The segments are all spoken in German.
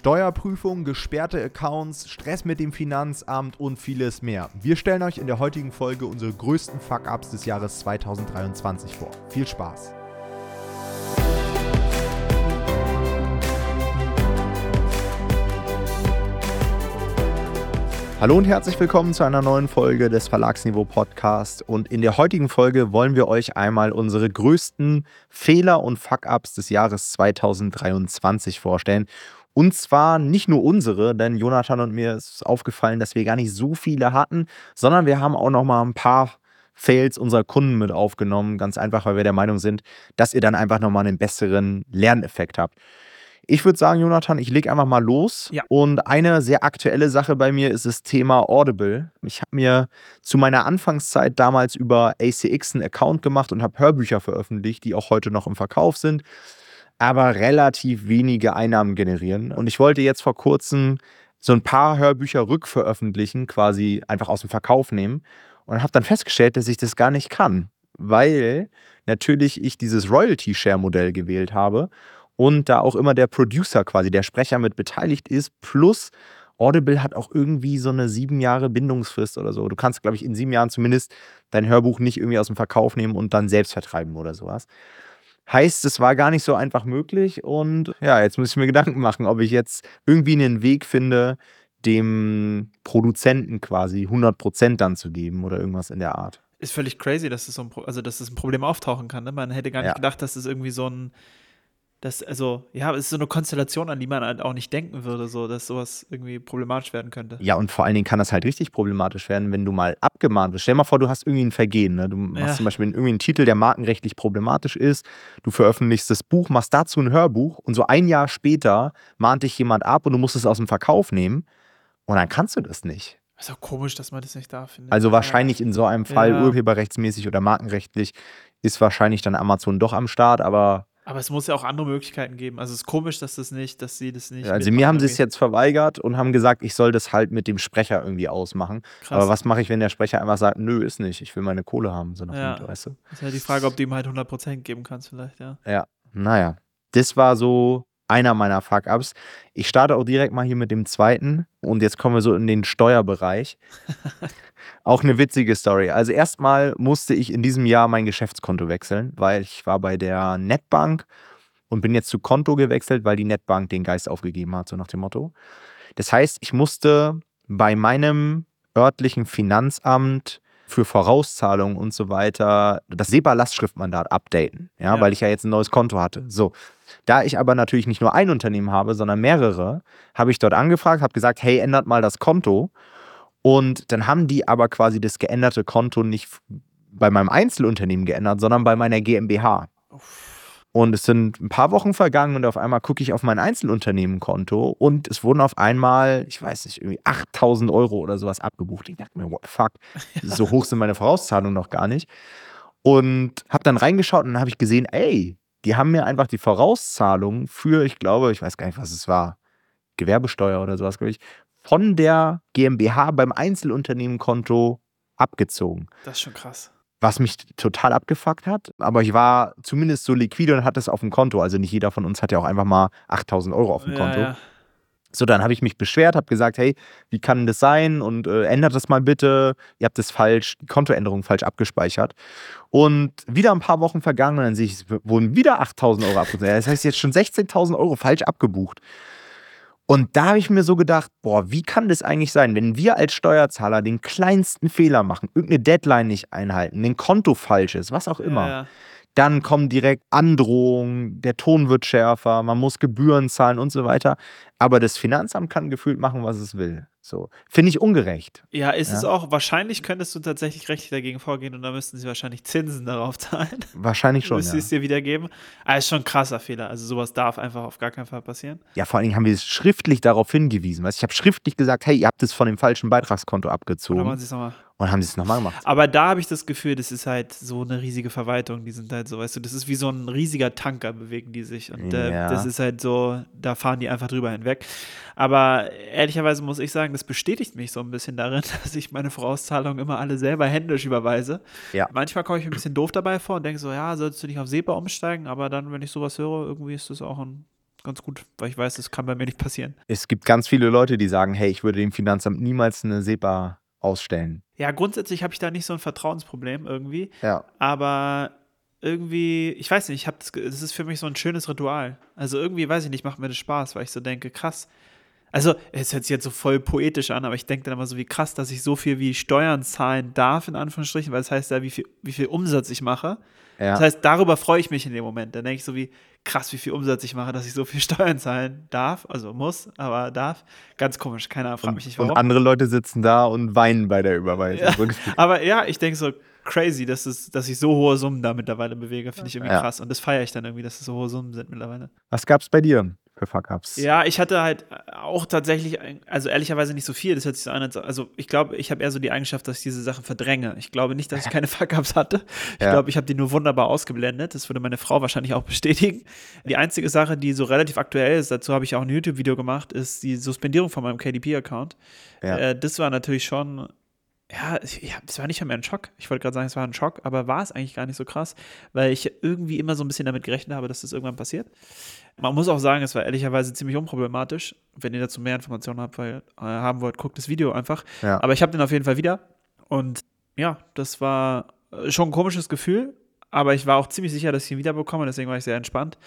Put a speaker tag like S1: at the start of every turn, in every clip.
S1: Steuerprüfung, gesperrte Accounts, Stress mit dem Finanzamt und vieles mehr. Wir stellen euch in der heutigen Folge unsere größten Fuck-Ups des Jahres 2023 vor. Viel Spaß! Hallo und herzlich willkommen zu einer neuen Folge des Verlagsniveau Podcast. Und in der heutigen Folge wollen wir euch einmal unsere größten Fehler und Fuck-Ups des Jahres 2023 vorstellen. Und zwar nicht nur unsere, denn Jonathan und mir ist aufgefallen, dass wir gar nicht so viele hatten, sondern wir haben auch noch mal ein paar Fails unserer Kunden mit aufgenommen. Ganz einfach, weil wir der Meinung sind, dass ihr dann einfach noch mal einen besseren Lerneffekt habt. Ich würde sagen, Jonathan, ich lege einfach mal los.
S2: Ja.
S1: Und eine sehr aktuelle Sache bei mir ist das Thema Audible. Ich habe mir zu meiner Anfangszeit damals über ACX einen Account gemacht und habe Hörbücher veröffentlicht, die auch heute noch im Verkauf sind aber relativ wenige Einnahmen generieren. Und ich wollte jetzt vor kurzem so ein paar Hörbücher rückveröffentlichen, quasi einfach aus dem Verkauf nehmen. Und habe dann festgestellt, dass ich das gar nicht kann, weil natürlich ich dieses Royalty-Share-Modell gewählt habe und da auch immer der Producer quasi, der Sprecher mit beteiligt ist, plus Audible hat auch irgendwie so eine sieben Jahre Bindungsfrist oder so. Du kannst, glaube ich, in sieben Jahren zumindest dein Hörbuch nicht irgendwie aus dem Verkauf nehmen und dann selbst vertreiben oder sowas. Heißt, es war gar nicht so einfach möglich und ja, jetzt muss ich mir Gedanken machen, ob ich jetzt irgendwie einen Weg finde, dem Produzenten quasi 100% dann zu geben oder irgendwas in der Art.
S2: Ist völlig crazy, dass das, so ein, also, dass das ein Problem auftauchen kann. Ne? Man hätte gar nicht
S1: Ja.
S2: gedacht, dass das irgendwie so ein, das, also, ja, es ist so eine Konstellation, an die man halt auch nicht denken würde, so, dass sowas irgendwie problematisch werden könnte.
S1: Ja, und vor allen Dingen kann das halt richtig problematisch werden, wenn du mal abgemahnt wirst. Stell dir mal vor, du hast irgendwie ein Vergehen. Ne? Du machst
S2: Ja.
S1: zum Beispiel irgendwie einen Titel, der markenrechtlich problematisch ist. Du veröffentlichst das Buch, machst dazu ein Hörbuch und so ein Jahr später mahnt dich jemand ab und du musst es aus dem Verkauf nehmen. Und dann kannst du das nicht.
S2: Ist auch komisch, dass man das nicht darf.
S1: Also
S2: Ja.
S1: wahrscheinlich in so einem Fall,
S2: Ja.
S1: urheberrechtsmäßig oder markenrechtlich, ist wahrscheinlich dann Amazon doch am Start. Aber
S2: Aber es muss ja auch andere Möglichkeiten geben. Also es ist komisch, dass das nicht, dass sie das nicht.
S1: also mir haben sie es jetzt verweigert und haben gesagt, ich soll das halt mit dem Sprecher irgendwie ausmachen.
S2: Krass.
S1: Aber was mache ich, wenn der Sprecher einfach sagt, nö, ist nicht, ich will meine Kohle haben, so nach dem
S2: Ja.
S1: Motto, weißt du?
S2: Ist ja die Frage, ob du ihm halt 100% geben kannst, vielleicht, ja.
S1: Ja, naja. Das war so einer meiner Fuck-Ups. Ich starte auch direkt mal hier mit dem zweiten und jetzt kommen wir so in den Steuerbereich. auch eine witzige Story. Also erstmal musste ich in diesem Jahr mein Geschäftskonto wechseln, weil ich war bei der Netbank und bin jetzt zu Konto gewechselt, weil die Netbank den Geist aufgegeben hat, so nach dem Motto. Das heißt, ich musste bei meinem örtlichen Finanzamt für Vorauszahlungen und so weiter das SEPA-Lastschriftmandat updaten, ja,
S2: Ja.
S1: weil ich ja jetzt ein neues Konto hatte. So, da ich aber natürlich nicht nur ein Unternehmen habe, sondern mehrere, habe ich dort angefragt, habe gesagt, hey, ändert mal das Konto. Und dann haben die aber quasi das geänderte Konto nicht bei meinem Einzelunternehmen geändert, sondern bei meiner GmbH. Und es sind ein paar Wochen vergangen und auf einmal gucke ich auf mein Einzelunternehmenkonto und es wurden auf einmal, ich weiß nicht, irgendwie 8000 Euro oder sowas abgebucht. Ich dachte mir, what the fuck, so hoch sind meine Vorauszahlungen noch gar nicht. Und habe dann reingeschaut und dann habe ich gesehen, ey, die haben mir einfach die Vorauszahlung für, ich glaube, ich weiß gar nicht, was es war, Gewerbesteuer oder sowas, glaube ich, von der GmbH beim Einzelunternehmenkonto abgezogen
S2: Das ist schon krass.
S1: Was mich total abgefuckt hat. Aber ich war zumindest so liquide und hatte es auf dem Konto. Also nicht jeder von uns hat ja auch einfach mal 8000 Euro auf dem
S2: Ja,
S1: Konto.
S2: ja.
S1: So, dann habe ich mich beschwert, habe gesagt, hey, wie kann das sein? Und äh, ändert das mal bitte. Ihr habt das falsch, die Kontoänderung falsch abgespeichert. Und wieder ein paar Wochen vergangen und dann sehe ich, es wurden wieder 8000 Euro abgebucht. Das heißt, jetzt schon 16.000 Euro falsch abgebucht. Und da habe ich mir so gedacht, boah, wie kann das eigentlich sein, wenn wir als Steuerzahler den kleinsten Fehler machen, irgendeine Deadline nicht einhalten, ein Konto falsch ist, was auch immer,
S2: Ja,
S1: dann kommen direkt Androhungen, der Ton wird schärfer, man muss Gebühren zahlen und so weiter. Aber das Finanzamt kann gefühlt machen, was es will. So. Finde ich ungerecht.
S2: Ja, ist es
S1: Ja.
S2: auch. Wahrscheinlich könntest du tatsächlich rechtlich dagegen vorgehen und dann müssten sie wahrscheinlich Zinsen darauf zahlen.
S1: Wahrscheinlich schon.
S2: Müsste
S1: Ja.
S2: es dir wiedergeben. Aber ist schon ein krasser Fehler. Also sowas darf einfach auf gar keinen Fall passieren.
S1: ja, vor allen Dingen haben wir es schriftlich darauf hingewiesen. Weißt? Ich habe schriftlich gesagt, hey, ihr habt es von dem falschen Beitragskonto
S2: Oder
S1: abgezogen.
S2: machen sie es nochmal.
S1: Und haben sie es nochmal gemacht.
S2: Aber da habe ich das Gefühl, das ist halt so eine riesige Verwaltung. Die sind halt so, weißt du, das ist wie so ein riesiger Tanker, bewegen die sich. Und äh,
S1: Ja.
S2: das ist halt so, da fahren die einfach drüber hinweg. Aber ehrlicherweise muss ich sagen, das bestätigt mich so ein bisschen darin, dass ich meine Vorauszahlungen immer alle selber händisch überweise.
S1: Ja.
S2: Manchmal komme ich mir ein bisschen doof dabei vor und denke so, ja, solltest du nicht auf SEPA umsteigen, aber dann, wenn ich sowas höre, irgendwie ist das auch ein ganz gut, weil ich weiß, das kann bei mir nicht passieren.
S1: Es gibt ganz viele Leute, die sagen, hey, ich würde dem Finanzamt niemals eine SEPA ausstellen.
S2: Ja, grundsätzlich habe ich da nicht so ein Vertrauensproblem irgendwie.
S1: Ja.
S2: Aber irgendwie, ich weiß nicht, ich habe das, das ist für mich so ein schönes Ritual. Also irgendwie, weiß ich nicht, macht mir das Spaß, weil ich so denke, krass. Also, es hört sich jetzt so voll poetisch an, aber ich denke dann immer so, wie krass, dass ich so viel wie Steuern zahlen darf, in Anführungsstrichen, weil das heißt ja, wie viel, wie viel Umsatz ich mache.
S1: Ja.
S2: Das heißt, darüber freue ich mich in dem Moment. Dann denke ich so, wie krass, wie viel Umsatz ich mache, dass ich so viel Steuern zahlen darf. Also muss, aber darf. Ganz komisch, keiner fragt mich nicht warum.
S1: Und andere Leute sitzen da und weinen bei der Überweisung.
S2: Ja, aber ja, ich denke so, crazy, dass, es, dass ich so hohe Summen da mittlerweile bewege, finde ich irgendwie
S1: Ja.
S2: krass. Und das feiere ich dann irgendwie, dass es so hohe Summen sind mittlerweile.
S1: Was gab's bei dir für Fuck-Ups?
S2: Ja, ich hatte halt auch tatsächlich, also ehrlicherweise nicht so viel. Das hört sich so an, als, also ich glaube, ich habe eher so die Eigenschaft, dass ich diese Sachen verdränge. Ich glaube nicht, dass ich keine Fuck-Ups hatte. Ich
S1: Ja.
S2: glaube, ich habe die nur wunderbar ausgeblendet. Das würde meine Frau wahrscheinlich auch bestätigen. Die einzige Sache, die so relativ aktuell ist, dazu habe ich auch ein YouTube-Video gemacht, ist die Suspendierung von meinem KDP-Account.
S1: Ja.
S2: Äh, das war natürlich schon, ja, das war nicht mehr ein Schock. Ich wollte gerade sagen, es war ein Schock, aber war es eigentlich gar nicht so krass, weil ich irgendwie immer so ein bisschen damit gerechnet habe, dass das irgendwann passiert. Man muss auch sagen, es war ehrlicherweise ziemlich unproblematisch. Wenn ihr dazu mehr Informationen habt, weil, äh, haben wollt, guckt das Video einfach.
S1: Ja.
S2: Aber ich habe den auf jeden Fall wieder. Und ja, das war äh, schon ein komisches Gefühl. Aber ich war auch ziemlich sicher, dass ich ihn wiederbekomme. Deswegen war ich sehr entspannt.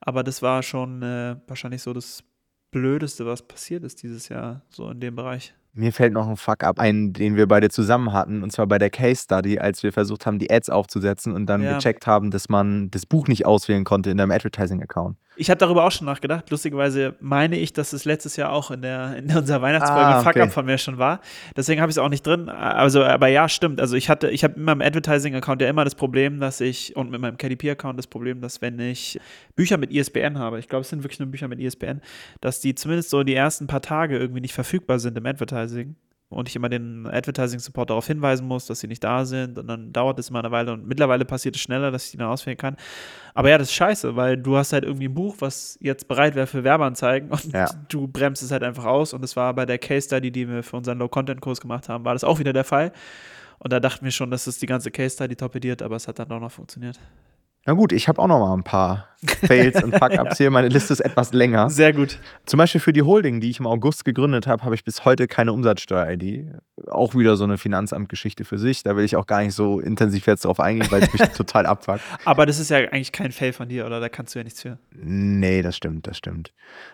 S2: Aber das war schon äh, wahrscheinlich so das Blödeste, was passiert ist dieses Jahr, so in dem Bereich.
S1: Mir fällt noch ein Fuck-up ein, den wir beide zusammen hatten, und zwar bei der Case Study, als wir versucht haben, die Ads aufzusetzen und dann
S2: Ja.
S1: gecheckt haben, dass man das Buch nicht auswählen konnte in deinem Advertising-Account.
S2: Ich habe darüber auch schon nachgedacht. Lustigerweise meine ich, dass es letztes Jahr auch in, der, in unserer Weihnachtsfolge
S1: Ah,
S2: ein Fuck-up
S1: okay.
S2: von mir schon war. Deswegen habe ich es auch nicht drin. Also, aber ja, stimmt. Also ich hatte, ich habe in meinem Advertising-Account ja immer das Problem, dass ich, und mit meinem KDP-Account das Problem, dass wenn ich Bücher mit ISBN habe, ich glaube, es sind wirklich nur Bücher mit ISBN, dass die zumindest so die ersten paar Tage irgendwie nicht verfügbar sind im Advertising. Und ich immer den Advertising-Support darauf hinweisen muss, dass sie nicht da sind. Und dann dauert es immer eine Weile. Und mittlerweile passiert es schneller, dass ich die dann auswählen kann. Aber ja, das ist scheiße, weil du hast halt irgendwie ein Buch, was jetzt bereit wäre für Werbeanzeigen und
S1: Ja.
S2: du bremst es halt einfach aus. Und das war bei der Case Study, die wir für unseren Low-Content-Kurs gemacht haben, war das auch wieder der Fall. Und da dachten wir schon, dass es die ganze Case Study torpediert, aber es hat dann doch noch funktioniert.
S1: Na gut, ich habe auch noch mal ein paar Fails und Fuck-Ups hier. Meine Liste ist etwas länger.
S2: Sehr gut.
S1: Zum Beispiel für die Holding, die ich im August gegründet habe, habe ich bis heute keine Umsatzsteuer-ID. Auch wieder so eine Finanzamtgeschichte für sich. Da will ich auch gar nicht so intensiv jetzt drauf eingehen, weil es mich total abfuckt.
S2: Aber das ist ja eigentlich kein Fail von dir, oder? Da kannst du ja nichts für.
S1: Nee, das stimmt, das stimmt.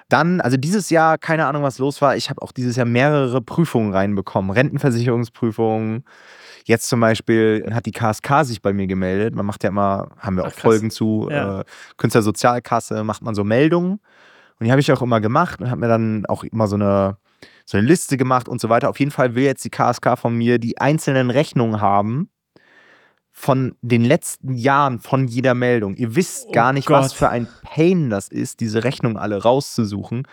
S1: Dann, also dieses Jahr, keine Ahnung, was los war. Ich habe auch dieses Jahr mehrere Prüfungen reinbekommen. Rentenversicherungsprüfungen. Jetzt zum Beispiel hat die KSK sich bei mir gemeldet. Man macht ja immer, haben wir
S2: Ach,
S1: auch
S2: krass.
S1: Folgen zu,
S2: Ja.
S1: äh, Künstlersozialkasse, macht man so Meldungen. Und die habe ich auch immer gemacht und habe mir dann auch immer so eine, so eine Liste gemacht und so weiter. Auf jeden Fall will jetzt die KSK von mir die einzelnen Rechnungen haben von den letzten Jahren von jeder Meldung. Ihr wisst
S2: Oh
S1: gar nicht, was
S2: Gott.
S1: für ein Pain das ist, diese Rechnungen alle rauszusuchen.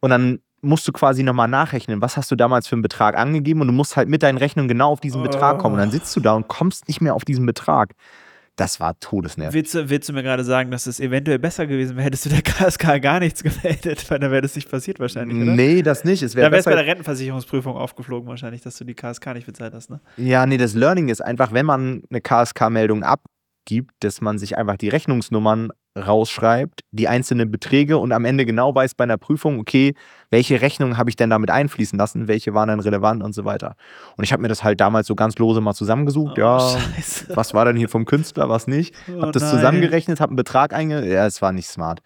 S1: Und dann musst du quasi nochmal nachrechnen, was hast du damals für einen Betrag angegeben und du musst halt mit deinen Rechnungen genau auf diesen Betrag kommen. Und dann sitzt du da und kommst nicht mehr auf diesen Betrag. Das war todesnervig.
S2: Willst du, willst du mir gerade sagen, dass es eventuell besser gewesen wäre, hättest du der KSK gar nichts gemeldet? Weil dann wäre das nicht passiert wahrscheinlich, oder?
S1: Nee, das nicht. Es wäre
S2: Da wäre es bei der Rentenversicherungsprüfung aufgeflogen wahrscheinlich, dass du die KSK nicht bezahlt hast, ne?
S1: Ja, nee, das Learning ist einfach, wenn man eine KSK-Meldung abgibt, dass man sich einfach die Rechnungsnummern rausschreibt, die einzelnen Beträge und am Ende genau weiß bei einer Prüfung, okay, welche Rechnungen habe ich denn damit einfließen lassen, welche waren dann relevant und so weiter. Und ich habe mir das halt damals so ganz lose mal zusammengesucht, ja,
S2: Oh, Scheiße.
S1: was war denn hier vom Künstler, was nicht.
S2: Oh
S1: Hab das
S2: nein.
S1: zusammengerechnet, hab einen Betrag einge... Ja, es war nicht smart.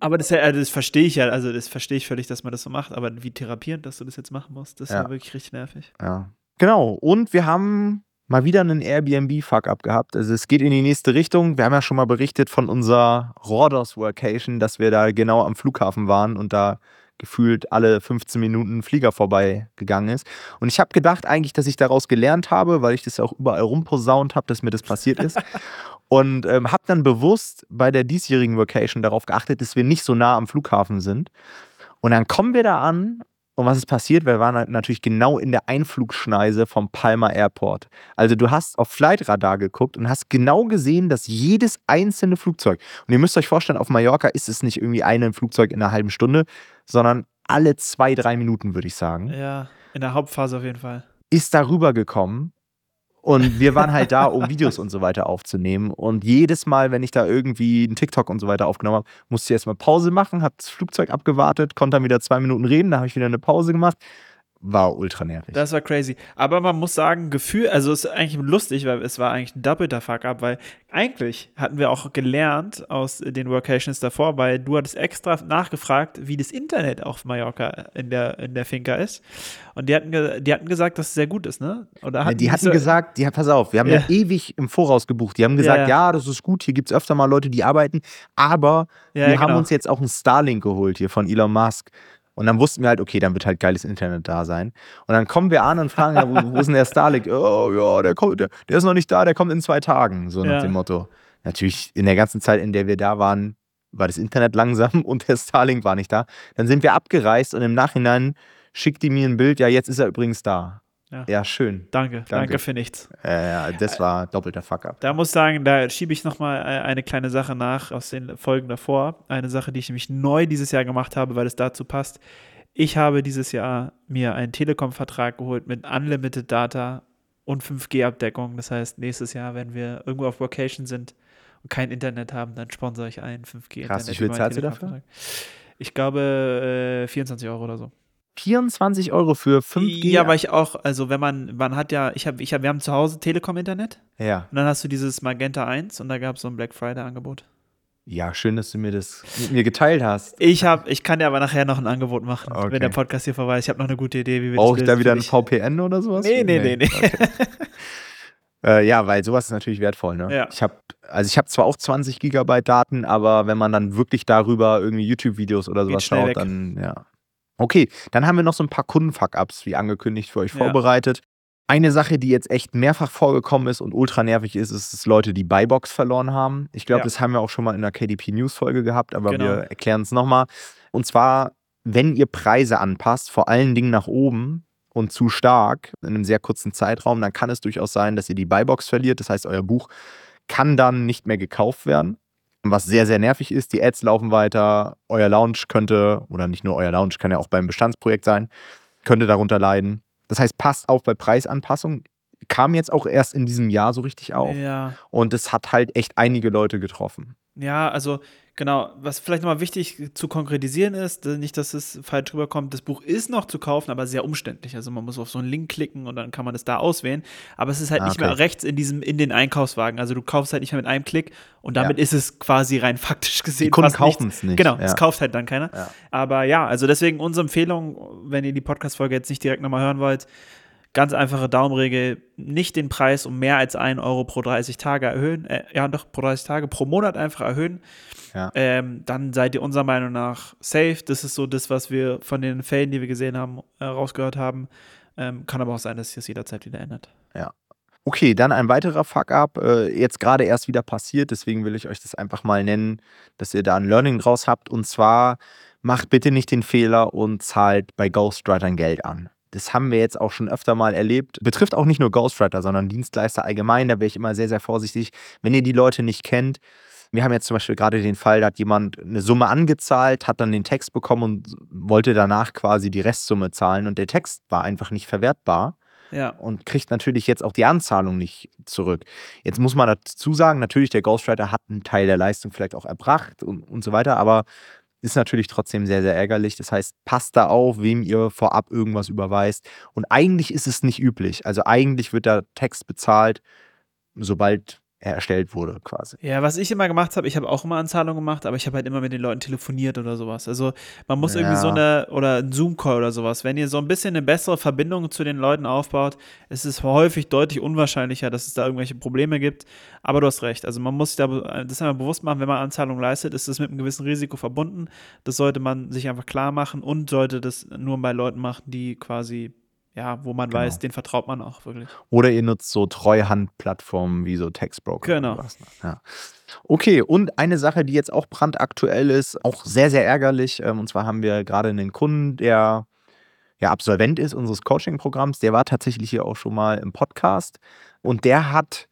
S2: Aber das, ja, das verstehe ich ja, also das verstehe ich völlig, dass man das so macht, aber wie therapierend, dass du das jetzt machen musst, das ist
S1: Ja.
S2: ja wirklich richtig nervig.
S1: Ja. Genau. Und wir haben mal wieder einen Airbnb-Fuck-up gehabt. Also es geht in die nächste Richtung. Wir haben ja schon mal berichtet von unserer Rhodos-Workation, dass wir da genau am Flughafen waren und da gefühlt alle 15 Minuten ein Flieger vorbei gegangen ist. Und ich habe gedacht eigentlich, dass ich daraus gelernt habe, weil ich das ja auch überall rumposaunt habe, dass mir das passiert ist. Und ähm, habe dann bewusst bei der diesjährigen Vacation darauf geachtet, dass wir nicht so nah am Flughafen sind. Und dann kommen wir da an und was ist passiert? Wir waren halt natürlich genau in der Einflugschneise vom Palma Airport. Also du hast auf Flightradar geguckt und hast genau gesehen, dass jedes einzelne Flugzeug, und ihr müsst euch vorstellen, auf Mallorca ist es nicht irgendwie ein Flugzeug in einer halben Stunde, sondern alle zwei, drei Minuten, würde ich sagen,
S2: Ja, in der Hauptphase auf jeden Fall.
S1: ist darüber gekommen Und wir waren halt da, um Videos und so weiter aufzunehmen. Und jedes Mal, wenn ich da irgendwie einen TikTok und so weiter aufgenommen habe, musste ich erstmal Pause machen, habe das Flugzeug abgewartet, konnte dann wieder zwei Minuten reden, da habe ich wieder eine Pause gemacht war ultra nervig.
S2: Das war crazy. Aber man muss sagen, Gefühl, also es ist eigentlich lustig, weil es war eigentlich ein doppelter Fuck-up, weil eigentlich hatten wir auch gelernt aus den Workations davor, weil du hattest extra nachgefragt, wie das Internet auf Mallorca in der, in der Finca ist. Und die hatten, die hatten gesagt, dass es sehr gut ist, ne?
S1: Oder hatten ja, die hatten so gesagt, ja, pass auf, wir haben ja. ja. ewig im Voraus gebucht. Die haben gesagt, ja, ja das ist gut, hier gibt es öfter mal Leute, die arbeiten, aber wir genau. haben uns jetzt auch einen Starlink geholt hier von Elon Musk. Und dann wussten wir halt, okay, dann wird halt geiles Internet da sein. Und dann kommen wir an und fragen, ja, wo, wo, ist denn der Starlink? Oh ja, der, kommt, der, der, ist noch nicht da, der kommt in zwei Tagen. So nach ja. dem Motto. Natürlich, in der ganzen Zeit, in der wir da waren, war das Internet langsam und der Starlink war nicht da. Dann sind wir abgereist und im Nachhinein schickt die mir ein Bild, ja, jetzt ist er übrigens da. Ja, ja schön.
S2: Danke, danke, danke für nichts.
S1: Äh, ja, das war doppelter Fuck-up.
S2: Da muss ich sagen, da schiebe ich nochmal äh, eine kleine Sache nach aus den Folgen davor. Eine Sache, die ich nämlich neu dieses Jahr gemacht habe, weil es dazu passt. Ich habe dieses Jahr mir einen Telekom-Vertrag geholt mit Unlimited Data und 5G-Abdeckung. Das heißt, nächstes Jahr, wenn wir irgendwo auf Vacation sind und kein Internet haben, dann sponsere ich ein 5G-Internet.
S1: Krass, wie viel zahlst du dafür?
S2: Ich glaube äh, 24 Euro oder so.
S1: 24 Euro für 5G.
S2: Ja, weil ich auch, also wenn man, man hat ja, ich habe, ich hab, wir haben zu Hause Telekom-Internet.
S1: Ja.
S2: Und dann hast du dieses Magenta 1 und da gab es so ein Black Friday-Angebot.
S1: Ja, schön, dass du mir das mit mir geteilt hast.
S2: Ich habe, ich kann dir aber nachher noch ein Angebot machen, okay. wenn der Podcast hier vorbei ist. Ich habe noch eine gute Idee, wie wir
S1: Brauche ich da wieder ein VPN oder sowas?
S2: Nee, nee, nee, nee. Okay.
S1: äh, ja, weil sowas ist natürlich wertvoll, ne?
S2: Ja.
S1: Ich habe also ich habe zwar auch 20 Gigabyte Daten, aber wenn man dann wirklich darüber irgendwie YouTube-Videos oder sowas schaut, weg. dann ja, Okay, dann haben wir noch so ein paar Kunden-Fuck-Ups, wie angekündigt, für euch ja. vorbereitet. Eine Sache, die jetzt echt mehrfach vorgekommen ist und ultra nervig ist, ist, dass Leute die Buybox verloren haben. Ich glaube, ja. das haben wir auch schon mal in der KDP News Folge gehabt, aber genau. wir erklären es nochmal. Und zwar, wenn ihr Preise anpasst, vor allen Dingen nach oben und zu stark in einem sehr kurzen Zeitraum, dann kann es durchaus sein, dass ihr die Buybox verliert. Das heißt, euer Buch kann dann nicht mehr gekauft werden was sehr, sehr nervig ist. Die Ads laufen weiter, euer Launch könnte, oder nicht nur euer Launch, kann ja auch beim Bestandsprojekt sein, könnte darunter leiden. Das heißt, passt auf bei Preisanpassungen. Kam jetzt auch erst in diesem Jahr so richtig auf.
S2: Ja.
S1: Und es hat halt echt einige Leute getroffen.
S2: Ja, also Genau, was vielleicht nochmal wichtig zu konkretisieren ist, äh, nicht, dass es falsch rüberkommt, das Buch ist noch zu kaufen, aber sehr umständlich. Also man muss auf so einen Link klicken und dann kann man das da auswählen. Aber es ist halt ah, nicht mehr rechts in diesem, in den Einkaufswagen. Also du kaufst halt nicht mehr mit einem Klick und damit ja. ist es quasi rein faktisch gesehen. Die
S1: Kunden kaufen es nicht.
S2: Genau, es kauft halt dann keiner. Ja. Aber ja, also deswegen unsere Empfehlung, wenn ihr die Podcast-Folge jetzt nicht direkt nochmal hören wollt, Ganz einfache Daumenregel, nicht den Preis um mehr als 1 Euro pro 30 Tage erhöhen, äh, ja doch, pro 30 Tage, pro Monat einfach erhöhen.
S1: Ja.
S2: Ähm, dann seid ihr unserer Meinung nach safe. Das ist so das, was wir von den Fällen, die wir gesehen haben, äh, rausgehört haben. Ähm, kann aber auch sein, dass sich das jederzeit wieder ändert.
S1: Ja. Okay, dann ein weiterer Fuck-up, äh, jetzt gerade erst wieder passiert, deswegen will ich euch das einfach mal nennen, dass ihr da ein Learning draus habt. Und zwar macht bitte nicht den Fehler und zahlt bei Ghostwritern Geld an das haben wir jetzt auch schon öfter mal erlebt. Betrifft auch nicht nur Ghostwriter, sondern Dienstleister allgemein. Da wäre ich immer sehr, sehr vorsichtig. Wenn ihr die Leute nicht kennt, wir haben jetzt zum Beispiel gerade den Fall, da hat jemand eine Summe angezahlt, hat dann den Text bekommen und wollte danach quasi die Restsumme zahlen und der Text war einfach nicht verwertbar.
S2: Ja.
S1: Und kriegt natürlich jetzt auch die Anzahlung nicht zurück. Jetzt muss man dazu sagen, natürlich, der Ghostwriter hat einen Teil der Leistung vielleicht auch erbracht und, und so weiter, aber ist natürlich trotzdem sehr, sehr ärgerlich. Das heißt, passt da auf, wem ihr vorab irgendwas überweist. Und eigentlich ist es nicht üblich. Also eigentlich wird der Text bezahlt, sobald erstellt wurde, quasi.
S2: Ja, was ich immer gemacht habe, ich habe auch immer Anzahlungen gemacht, aber ich habe halt immer mit den Leuten telefoniert oder sowas. Also man muss ja. irgendwie so eine, oder ein Zoom-Call oder sowas. Wenn ihr so ein bisschen eine bessere Verbindung zu den Leuten aufbaut, ist es häufig deutlich unwahrscheinlicher, dass es da irgendwelche Probleme gibt. Aber du hast recht. Also man muss sich da das einmal bewusst machen, wenn man Anzahlungen leistet, ist das mit einem gewissen Risiko verbunden. Das sollte man sich einfach klar machen und sollte das nur bei Leuten machen, die quasi ja, wo man genau. weiß, den vertraut man auch wirklich.
S1: Oder ihr nutzt so Treuhandplattformen wie so Textbroker.
S2: Genau. Ne?
S1: Ja. Okay, und eine Sache, die jetzt auch brandaktuell ist, auch sehr, sehr ärgerlich. Ähm, und zwar haben wir gerade einen Kunden, der ja Absolvent ist unseres Coaching-Programms. Der war tatsächlich hier auch schon mal im Podcast. Und der hat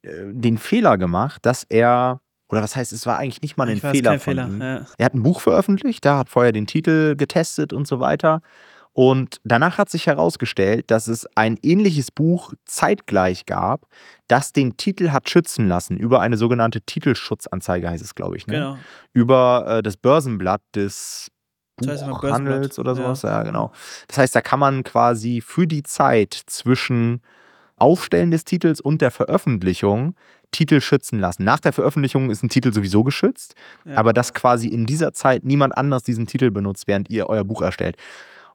S1: äh, den Fehler gemacht, dass er oder was heißt, es war eigentlich nicht mal ein Fehler von
S2: Fehler,
S1: ihm.
S2: Ja.
S1: Er hat ein Buch veröffentlicht, da hat vorher den Titel getestet und so weiter Und danach hat sich herausgestellt, dass es ein ähnliches Buch zeitgleich gab, das den Titel hat schützen lassen über eine sogenannte Titelschutzanzeige, heißt es, glaube ich. Ne?
S2: Genau.
S1: Über äh, das Börsenblatt des
S2: Das heißt
S1: Buchhandels oder sowas.
S2: Ja.
S1: Ja. genau. Das heißt, da kann man quasi für die Zeit zwischen Aufstellen des Titels und der Veröffentlichung Titel schützen lassen. Nach der Veröffentlichung ist ein Titel sowieso geschützt,
S2: Ja.
S1: aber dass quasi in dieser Zeit niemand anders diesen Titel benutzt, während ihr euer Buch erstellt.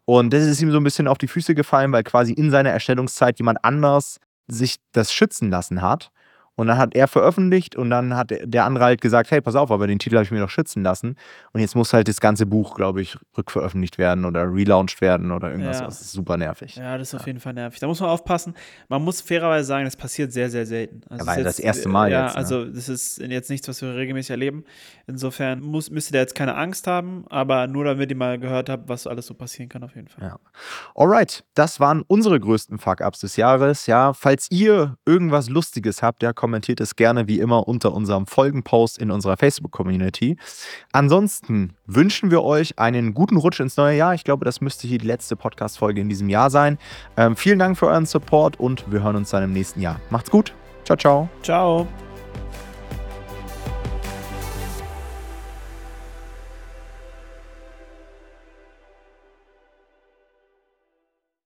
S1: Und das ist ihm so ein bisschen auf die Füße gefallen, weil quasi in seiner Erstellungszeit jemand anders sich das schützen lassen hat. Und dann hat er veröffentlicht und dann hat der andere halt gesagt, hey, pass auf, aber den Titel habe ich mir doch schützen lassen. Und jetzt muss halt das ganze Buch, glaube ich, rückveröffentlicht werden oder relaunched werden oder irgendwas.
S2: Ja.
S1: Das ist super nervig.
S2: Ja, das ist auf jeden Fall nervig. Da muss man aufpassen. Man muss fairerweise sagen, das passiert sehr, sehr selten. Also
S1: Ja, weil
S2: es ist
S1: das erste Mal
S2: Ja,
S1: jetzt, ne?
S2: also das ist jetzt nichts, was wir regelmäßig erleben. Insofern muss, müsst ihr da jetzt keine Angst haben, aber nur damit ihr mal gehört habt, was alles so passieren kann, auf jeden Fall.
S1: Ja. Alright, das waren unsere größten Fuck-Ups des Jahres. Ja, falls ihr irgendwas Lustiges habt, ja, kommentiert es gerne wie immer unter unserem Folgenpost in unserer Facebook-Community. Ansonsten wünschen wir euch einen guten Rutsch ins neue Jahr. Ich glaube, das müsste hier die letzte Podcast-Folge in diesem Jahr sein. Ähm, vielen Dank für euren Support und wir hören uns dann im nächsten Jahr. Macht's gut. Ciao, ciao.
S2: Ciao.